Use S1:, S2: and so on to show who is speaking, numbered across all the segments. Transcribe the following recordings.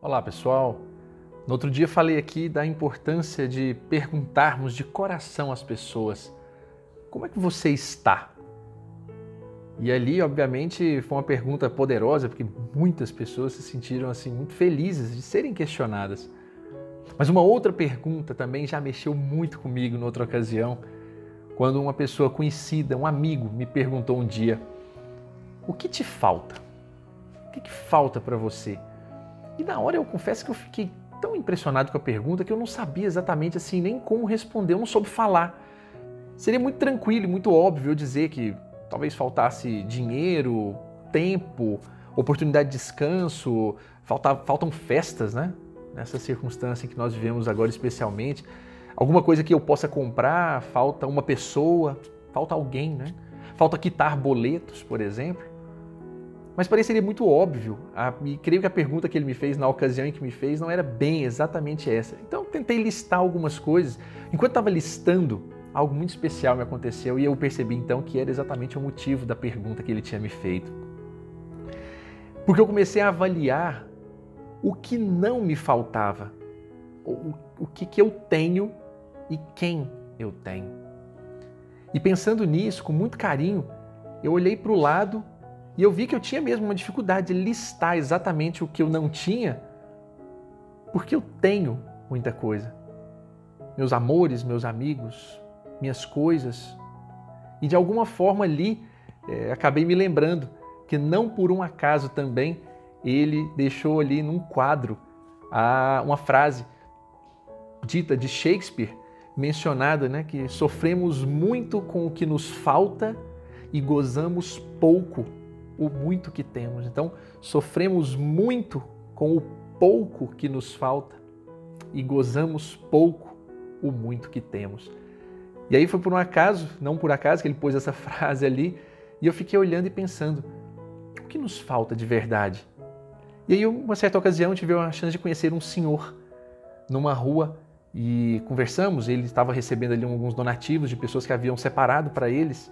S1: Olá pessoal, no outro dia falei aqui da importância de perguntarmos de coração às pessoas como é que você está? E ali, obviamente, foi uma pergunta poderosa, porque muitas pessoas se sentiram assim muito felizes de serem questionadas. Mas uma outra pergunta também já mexeu muito comigo em outra ocasião, quando uma pessoa conhecida, um amigo, me perguntou um dia: "O que te falta? O que, que falta para você?" E na hora eu confesso que eu fiquei tão impressionado com a pergunta que eu não sabia exatamente assim nem como responder, eu não soube falar. Seria muito tranquilo e muito óbvio eu dizer que talvez faltasse dinheiro, tempo, oportunidade de descanso, falta, faltam festas, né? Nessa circunstância em que nós vivemos agora, especialmente. Alguma coisa que eu possa comprar, falta uma pessoa, falta alguém, né? Falta quitar boletos, por exemplo. Mas pareceria muito óbvio, e creio que a pergunta que ele me fez na ocasião em que me fez não era bem exatamente essa. Então tentei listar algumas coisas. Enquanto estava listando, algo muito especial me aconteceu e eu percebi então que era exatamente o motivo da pergunta que ele tinha me feito. Porque eu comecei a avaliar o que não me faltava, o, o que, que eu tenho e quem eu tenho. E pensando nisso, com muito carinho, eu olhei para o lado e eu vi que eu tinha mesmo uma dificuldade de listar exatamente o que eu não tinha, porque eu tenho muita coisa. Meus amores, meus amigos, minhas coisas. E de alguma forma ali é, acabei me lembrando que não por um acaso também ele deixou ali num quadro a, uma frase dita de Shakespeare, mencionada, né, que sofremos muito com o que nos falta e gozamos pouco o muito que temos. Então, sofremos muito com o pouco que nos falta e gozamos pouco o muito que temos. E aí foi por um acaso, não por acaso, que ele pôs essa frase ali, e eu fiquei olhando e pensando: o que nos falta de verdade? E aí, uma certa ocasião, tive a chance de conhecer um senhor numa rua e conversamos. Ele estava recebendo ali alguns donativos de pessoas que haviam separado para eles.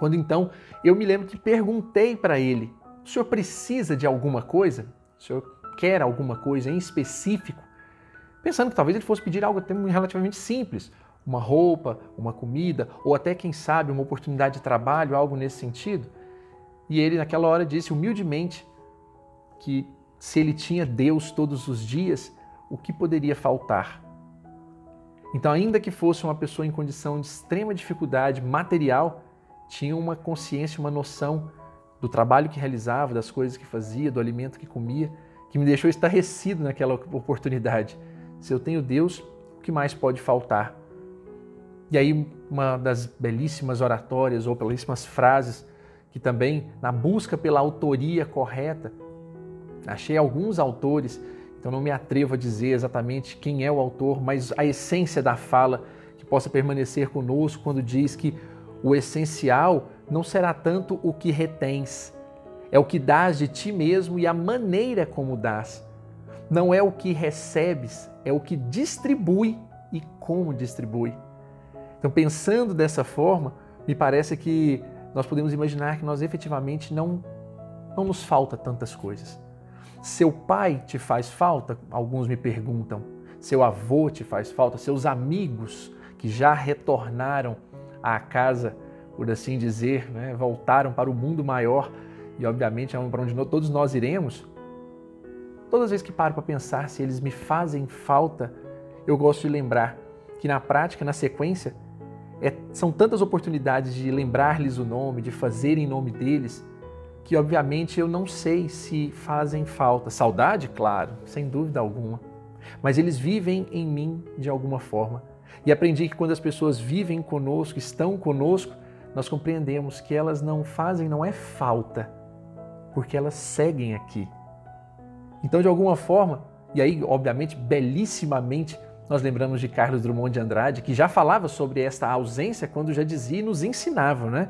S1: Quando então eu me lembro que perguntei para ele: o senhor precisa de alguma coisa? O senhor quer alguma coisa em específico? Pensando que talvez ele fosse pedir algo relativamente simples, uma roupa, uma comida, ou até, quem sabe, uma oportunidade de trabalho, algo nesse sentido. E ele, naquela hora, disse humildemente que se ele tinha Deus todos os dias, o que poderia faltar? Então, ainda que fosse uma pessoa em condição de extrema dificuldade material, tinha uma consciência, uma noção do trabalho que realizava, das coisas que fazia, do alimento que comia, que me deixou estarrecido naquela oportunidade. Se eu tenho Deus, o que mais pode faltar? E aí, uma das belíssimas oratórias ou belíssimas frases que também, na busca pela autoria correta, achei alguns autores, então não me atrevo a dizer exatamente quem é o autor, mas a essência da fala que possa permanecer conosco quando diz que o essencial não será tanto o que retens, é o que dás de ti mesmo e a maneira como dás. Não é o que recebes, é o que distribui e como distribui. Então, pensando dessa forma, me parece que nós podemos imaginar que nós efetivamente não, não nos falta tantas coisas. Seu pai te faz falta? Alguns me perguntam. Seu avô te faz falta? Seus amigos que já retornaram à casa, por assim dizer, né? voltaram para o mundo maior e, obviamente, é para onde todos nós iremos. Todas as vezes que paro para pensar se eles me fazem falta, eu gosto de lembrar que na prática, na sequência, é, são tantas oportunidades de lembrar-lhes o nome, de fazer em nome deles, que obviamente eu não sei se fazem falta. Saudade, claro, sem dúvida alguma. Mas eles vivem em mim de alguma forma. E aprendi que quando as pessoas vivem conosco, estão conosco, nós compreendemos que elas não fazem, não é falta, porque elas seguem aqui. Então, de alguma forma, e aí, obviamente, belíssimamente, nós lembramos de Carlos Drummond de Andrade, que já falava sobre esta ausência quando já dizia e nos ensinava, né?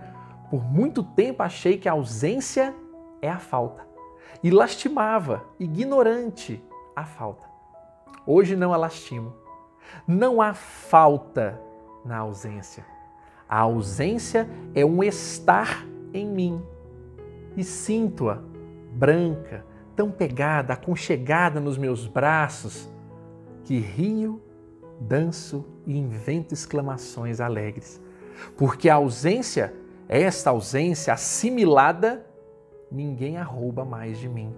S1: Por muito tempo achei que a ausência é a falta. E lastimava, ignorante, a falta. Hoje não a lastimo. Não há falta na ausência. A ausência é um estar em mim e sinto-a branca, tão pegada, aconchegada nos meus braços, que rio, danço e invento exclamações alegres. Porque a ausência, esta ausência assimilada, ninguém a rouba mais de mim.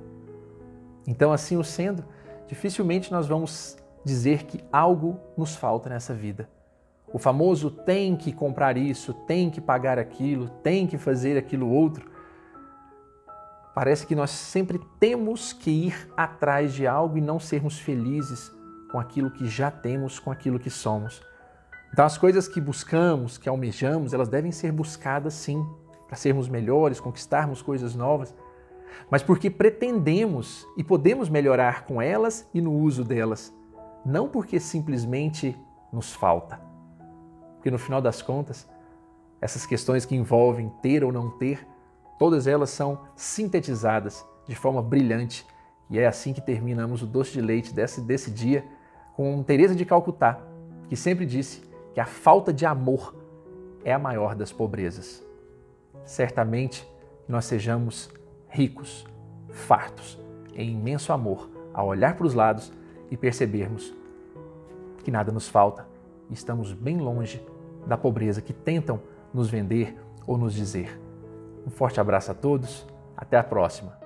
S1: Então, assim o sendo, dificilmente nós vamos dizer que algo nos falta nessa vida. O famoso tem que comprar isso, tem que pagar aquilo, tem que fazer aquilo outro. Parece que nós sempre temos que ir atrás de algo e não sermos felizes com aquilo que já temos, com aquilo que somos. Então, as coisas que buscamos, que almejamos, elas devem ser buscadas sim, para sermos melhores, conquistarmos coisas novas, mas porque pretendemos e podemos melhorar com elas e no uso delas, não porque simplesmente nos falta. Porque no final das contas, essas questões que envolvem ter ou não ter, todas elas são sintetizadas de forma brilhante. E é assim que terminamos o doce de leite desse, desse dia com Teresa de Calcutá, que sempre disse que a falta de amor é a maior das pobrezas. Certamente nós sejamos ricos, fartos, em imenso amor, ao olhar para os lados e percebermos que nada nos falta e estamos bem longe da pobreza que tentam nos vender ou nos dizer. Um forte abraço a todos, até a próxima.